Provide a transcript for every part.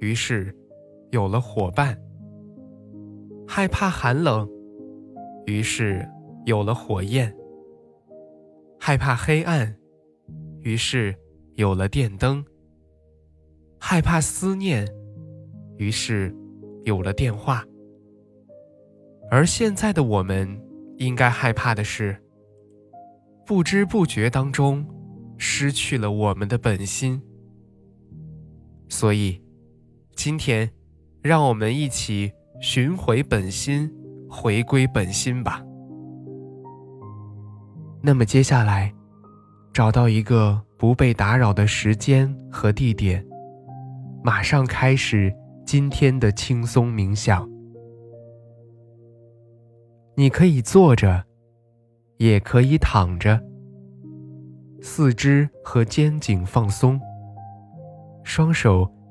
于是，有了伙伴。害怕寒冷，于是有了火焰。害怕黑暗，于是有了电灯。害怕思念，于是有了电话。而现在的我们，应该害怕的是，不知不觉当中失去了我们的本心。所以。今天，让我们一起寻回本心，回归本心吧。那么接下来，找到一个不被打扰的时间和地点，马上开始今天的轻松冥想。你可以坐着，也可以躺着，四肢和肩颈放松，双手。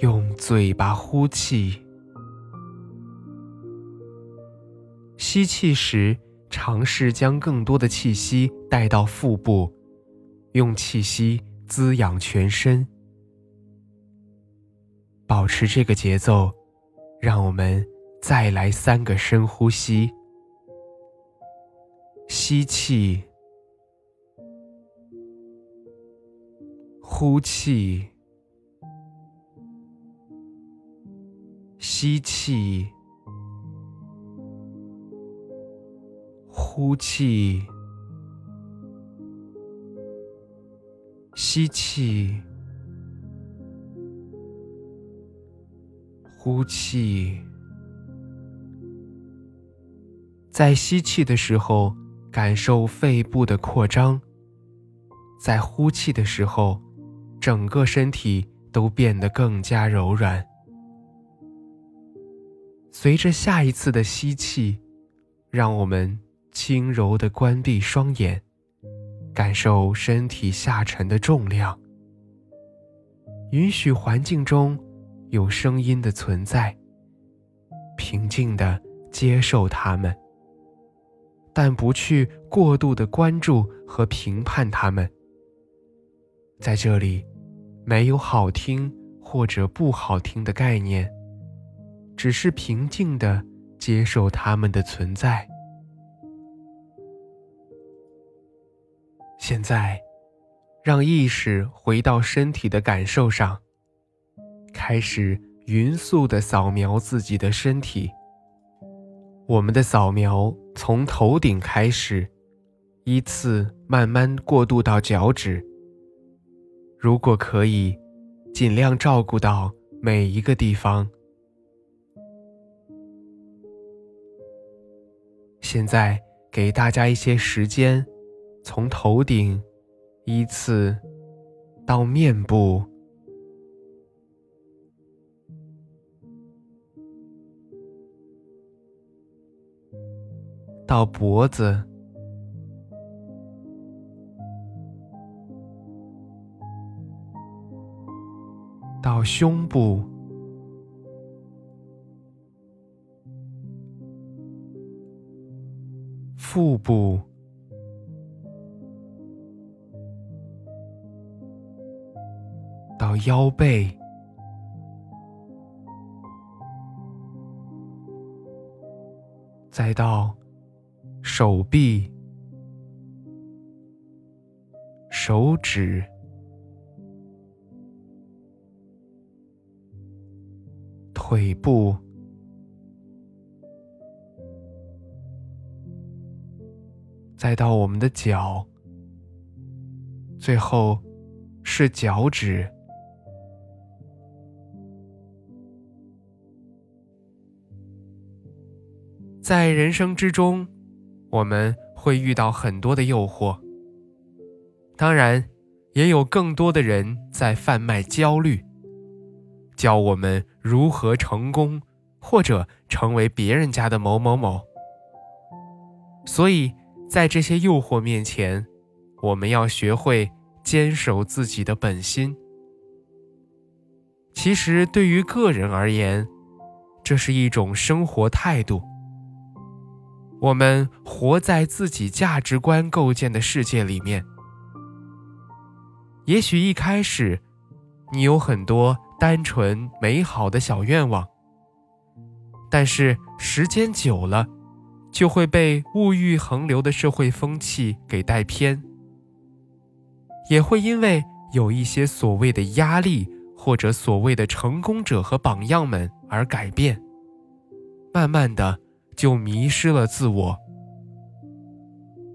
用嘴巴呼气，吸气时尝试将更多的气息带到腹部，用气息滋养全身。保持这个节奏，让我们再来三个深呼吸：吸气，呼气。吸气，呼气，吸气，呼气。在吸气的时候，感受肺部的扩张；在呼气的时候，整个身体都变得更加柔软。随着下一次的吸气，让我们轻柔地关闭双眼，感受身体下沉的重量。允许环境中有声音的存在，平静地接受它们，但不去过度的关注和评判它们。在这里，没有好听或者不好听的概念。只是平静的接受他们的存在。现在，让意识回到身体的感受上，开始匀速的扫描自己的身体。我们的扫描从头顶开始，依次慢慢过渡到脚趾。如果可以，尽量照顾到每一个地方。现在给大家一些时间，从头顶依次到面部，到脖子，到胸部。腹部。到腰背，再到手臂、手指、腿部，再到我们的脚，最后是脚趾。在人生之中，我们会遇到很多的诱惑，当然，也有更多的人在贩卖焦虑。教我们如何成功，或者成为别人家的某某某。所以在这些诱惑面前，我们要学会坚守自己的本心。其实对于个人而言，这是一种生活态度。我们活在自己价值观构建的世界里面。也许一开始，你有很多。单纯美好的小愿望，但是时间久了，就会被物欲横流的社会风气给带偏，也会因为有一些所谓的压力或者所谓的成功者和榜样们而改变，慢慢的就迷失了自我。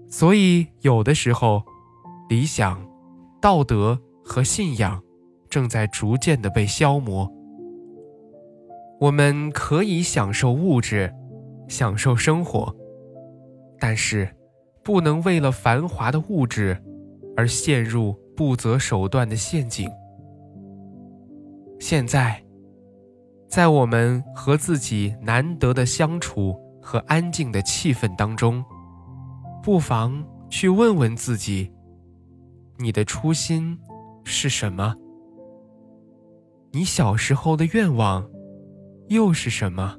所以有的时候，理想、道德和信仰。正在逐渐的被消磨。我们可以享受物质，享受生活，但是不能为了繁华的物质而陷入不择手段的陷阱。现在，在我们和自己难得的相处和安静的气氛当中，不妨去问问自己：你的初心是什么？你小时候的愿望又是什么？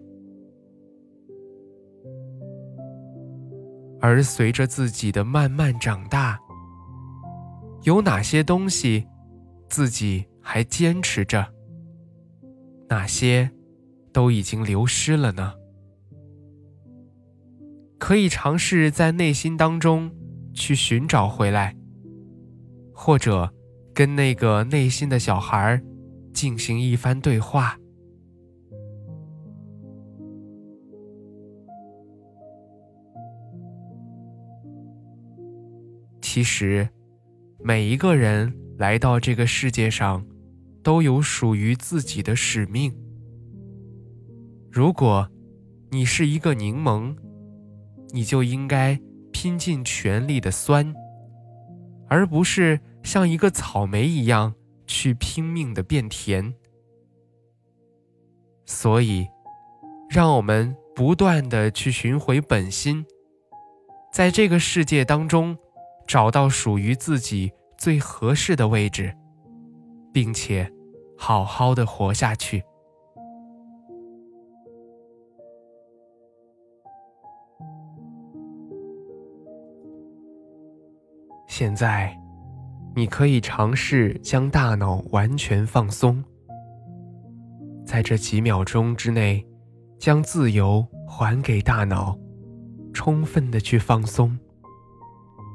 而随着自己的慢慢长大，有哪些东西自己还坚持着？哪些都已经流失了呢？可以尝试在内心当中去寻找回来，或者跟那个内心的小孩。进行一番对话。其实，每一个人来到这个世界上，都有属于自己的使命。如果你是一个柠檬，你就应该拼尽全力的酸，而不是像一个草莓一样。去拼命的变甜，所以，让我们不断的去寻回本心，在这个世界当中，找到属于自己最合适的位置，并且好好的活下去。现在。你可以尝试将大脑完全放松，在这几秒钟之内，将自由还给大脑，充分的去放松，